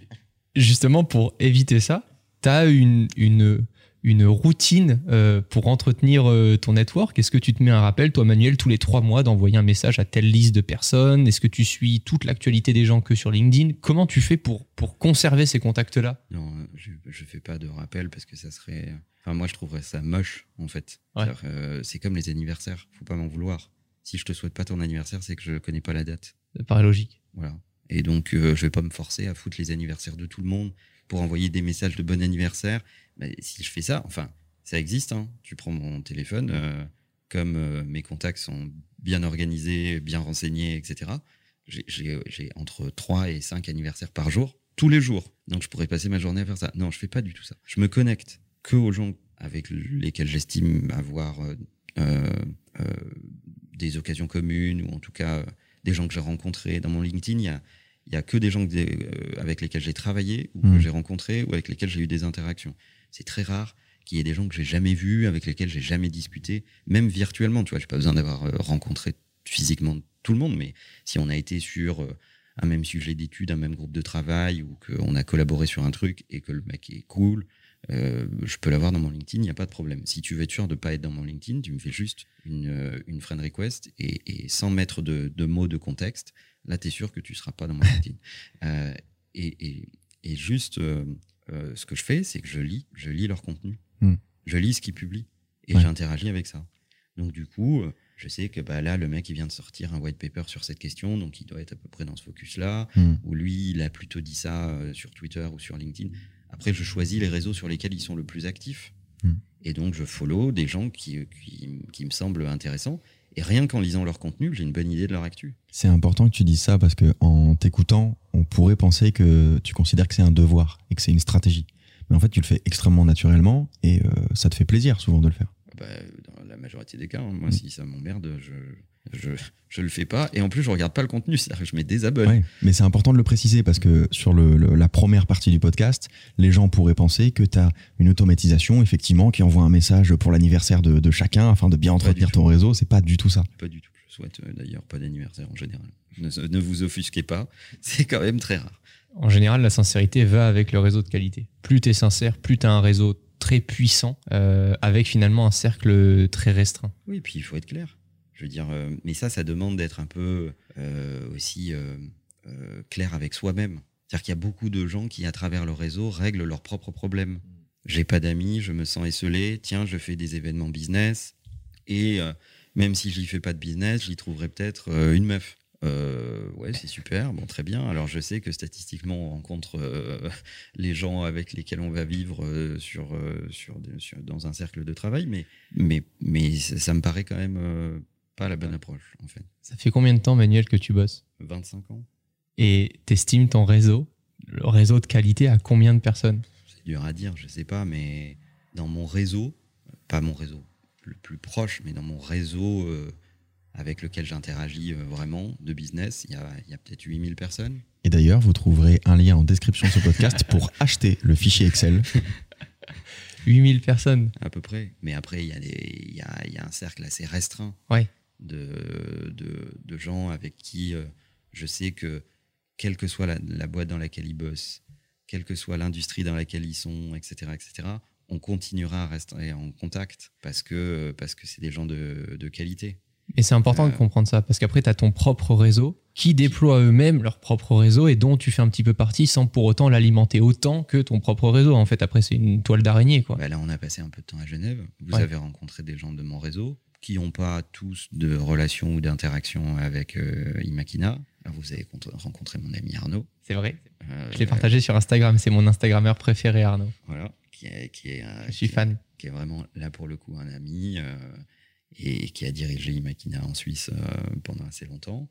[laughs] Justement, pour éviter ça, tu as une, une, une routine euh, pour entretenir euh, ton network? Est-ce que tu te mets un rappel, toi Manuel, tous les trois mois d'envoyer un message à telle liste de personnes? Est-ce que tu suis toute l'actualité des gens que sur LinkedIn? Comment tu fais pour, pour conserver ces contacts-là? Non, euh, je je fais pas de rappel parce que ça serait. Enfin, moi, je trouverais ça moche, en fait. Ouais. Euh, C'est comme les anniversaires. Faut pas m'en vouloir. Si je te souhaite pas ton anniversaire, c'est que je connais pas la date. Ça paraît logique. Voilà. Et donc, je vais pas me forcer à foutre les anniversaires de tout le monde pour envoyer des messages de bon anniversaire. Mais si je fais ça, enfin, ça existe. Hein. Tu prends mon téléphone, euh, comme euh, mes contacts sont bien organisés, bien renseignés, etc. J'ai- entre 3 et 5 anniversaires par jour, tous les jours. Donc, je pourrais passer ma journée à faire ça. Non, je fais pas du tout ça. Je me connecte que aux gens avec lesquels j'estime avoir euh, des occasions communes ou en tout cas des gens que j'ai rencontrés. Dans mon LinkedIn, il y a, il y a que des gens avec lesquels j'ai travaillé ou que Mhm. j'ai rencontrés ou avec lesquels j'ai eu des interactions. C'est très rare qu'il y ait des gens que j'ai jamais vus, avec lesquels j'ai jamais discuté, même virtuellement. Tu vois, j'ai pas besoin d'avoir euh, rencontré physiquement tout le monde, mais si on a été sur euh, un même sujet d'étude, un même groupe de travail ou qu'on a collaboré sur un truc et que le mec est cool, euh, je peux l'avoir dans mon LinkedIn, il n'y a pas de problème. Si tu veux être sûr de pas être dans mon LinkedIn, tu me fais juste une, une friend request et, et sans mettre de, de mots de contexte, là, tu es sûr que tu seras pas dans mon [laughs] LinkedIn. Euh, et, et- et juste, euh, euh, ce que je fais, c'est que je lis, je lis leur contenu. Hmm. Je lis ce qu'ils publient et Ouais. j'interagis avec ça. Donc, du coup, euh, je sais que bah, là, le mec, il vient de sortir un white paper sur cette question, donc il doit être à peu près dans ce focus-là Hmm. ou lui, il a plutôt dit ça euh, sur Twitter ou sur LinkedIn. Après, je choisis les réseaux sur lesquels ils sont le plus actifs. Hmm. Et donc, je follow des gens qui, qui, qui me semblent intéressants. Et rien qu'en lisant leur contenu, j'ai une bonne idée de leur actu. C'est important que tu dises ça parce que en t'écoutant, on pourrait penser que tu considères que c'est un devoir et que c'est une stratégie. Mais en fait, tu le fais extrêmement naturellement et euh, ça te fait plaisir souvent de le faire. Bah, dans la majorité des cas, hein. moi, si ça m'emmerde, je, je, je le fais pas. Et en plus, je regarde pas le contenu, c'est-à-dire que je me désabonne. Ouais, mais c'est important de le préciser parce que sur le, le- la première partie du podcast, les gens pourraient penser que tu as une automatisation, effectivement, qui envoie un message pour l'anniversaire de, de chacun afin de bien entretenir ton tout. réseau. C'est pas du tout ça. Pas du tout. Je souhaite euh, d'ailleurs pas d'anniversaire en général. Ne, ne vous offusquez pas, [laughs] c'est quand même très rare. En général, la sincérité va avec le réseau de qualité. Plus tu es sincère, plus tu as un réseau très puissant, euh, avec finalement un cercle très restreint. Oui, puis il faut être clair. Je veux dire, euh, mais ça, ça demande d'être un peu euh, aussi euh, clair avec soi-même. C'est-à-dire qu'il y a beaucoup de gens qui, à travers le réseau, règlent leurs propres problèmes. J'ai pas d'amis, je me sens esselé. Tiens, je fais des événements business et même si j'y fais pas de business, j'y trouverai peut-être une meuf. Euh, ouais, c'est super, bon, très bien. Alors, je sais que statistiquement, on rencontre [laughs] les gens avec lesquels on va vivre sur, dans un cercle de travail, mais, mais, ça, ça me paraît quand même pas la bonne approche, en fait. Ça fait combien de temps, Manuel, que tu bosses? 25 ans, Et t'estimes ton réseau, le réseau de qualité, à combien de personnes? C'est dur à dire, je sais pas, mais dans mon réseau, pas mon réseau le plus proche, mais dans mon réseau euh, avec lequel j'interagis euh, vraiment de business, il y a, a peut-être 8000 personnes. Et d'ailleurs, vous trouverez un lien en description de ce podcast pour [laughs] acheter le fichier Excel. [laughs] 8000 personnes. à peu près. Mais après, il y, a des- il y, a, il y a un cercle assez restreint Ouais. De, de, de gens avec qui euh, je sais que, quelle que soit la, la boîte dans laquelle ils bossent, quelle que soit l'industrie dans laquelle ils sont, etc., etc., on continuera à rester en contact parce que parce que c'est des gens de, de qualité. Et c'est important de Euh. comprendre ça, parce qu'après, tu as ton propre réseau qui déploie eux-mêmes leur propre réseau et dont tu fais un petit peu partie sans pour autant l'alimenter autant que ton propre réseau. En fait, après, c'est une toile d'araignée, quoi. Bah là, on a passé un peu de temps à Genève. Vous Ouais. avez rencontré des gens de mon réseau qui n'ont pas tous de relations ou d'interaction avec euh, Imakina. Alors, vous avez cont- rencontré mon ami Arnaud. C'est vrai. Euh, Je l'ai partagé sur Instagram, c'est mon Instagrammeur préféré, Arnaud. Voilà, qui est, qui est, euh, Je suis qui est- fan. qui est vraiment là pour le coup un ami euh, et qui a dirigé Imakina en Suisse pendant assez longtemps.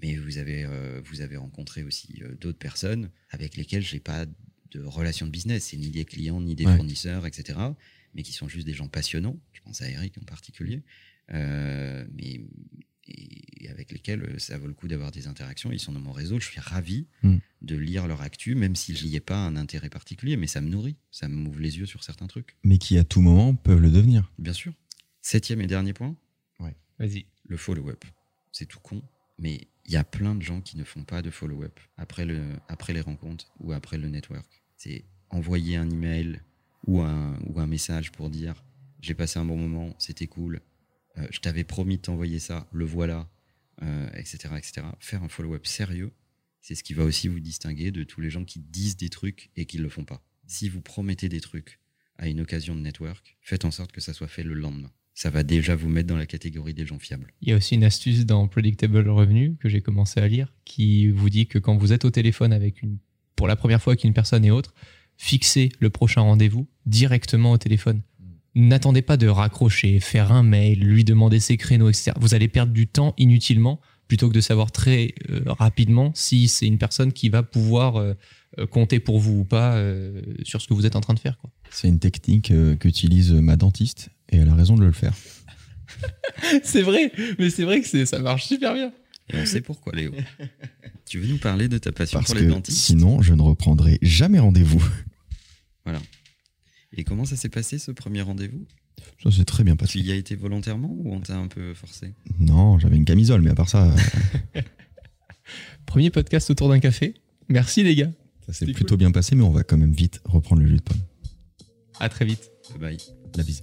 Mais vous avez, vous avez rencontré aussi d'autres personnes avec lesquelles j'ai pas de relation de business. C'est ni des clients, ni des Ouais. fournisseurs, etc. Mais qui sont juste des gens passionnants. Je pense à Eric en particulier. Euh, mais et avec lesquels euh, ça vaut le coup d'avoir des interactions. Ils sont dans mon réseau. Je suis ravi Mm. de lire leur actu, même si je n'y ai pas un intérêt particulier. Mais ça me nourrit. Ça m'ouvre les yeux sur certains trucs. mais qui à tout moment peuvent le devenir. Bien sûr. Septième et dernier point, Vas-y. le follow-up. C'est tout con, mais il y a plein de gens qui ne font pas de follow-up après, le, après les rencontres ou après le network. C'est envoyer un email ou un, ou un message pour dire j'ai passé un bon moment, c'était cool, euh, je t'avais promis de t'envoyer ça, le voilà, euh, etc., etc. Faire un follow-up sérieux, c'est ce qui va aussi vous distinguer de tous les gens qui disent des trucs et qui ne le font pas. Si vous promettez des trucs à une occasion de network, faites en sorte que ça soit fait le lendemain. Ça va déjà vous mettre dans la catégorie des gens fiables. Il y a aussi une astuce dans Predictable Revenue que j'ai commencé à lire qui vous dit que quand vous êtes au téléphone avec une, pour la première fois avec une personne et autre, fixez le prochain rendez-vous directement au téléphone. N'attendez pas de raccrocher, faire un mail, lui demander ses créneaux, etc. Vous allez perdre du temps inutilement plutôt que de savoir très euh, rapidement si c'est une personne qui va pouvoir euh, euh, compter pour vous ou pas euh, sur ce que vous êtes en train de faire. C'est une technique qu'utilise ma dentiste et elle a raison de le faire. [laughs] c'est vrai, mais c'est vrai que ça marche super bien. Et on sait pourquoi, Léo. [laughs] tu veux nous parler de ta passion Parce pour les que dentistes sinon, je ne reprendrai jamais rendez-vous. Et comment ça s'est passé ce premier rendez-vous? Ça s'est très bien Tu passé. y as été volontairement ou on t'a un peu forcé? Non, j'avais une camisole, mais à part ça, euh, [laughs] Premier podcast autour d'un café. Merci les gars. ça s'est plutôt bien passé, mais on va quand même vite reprendre le jus de pomme. À très vite. Bye. La bise.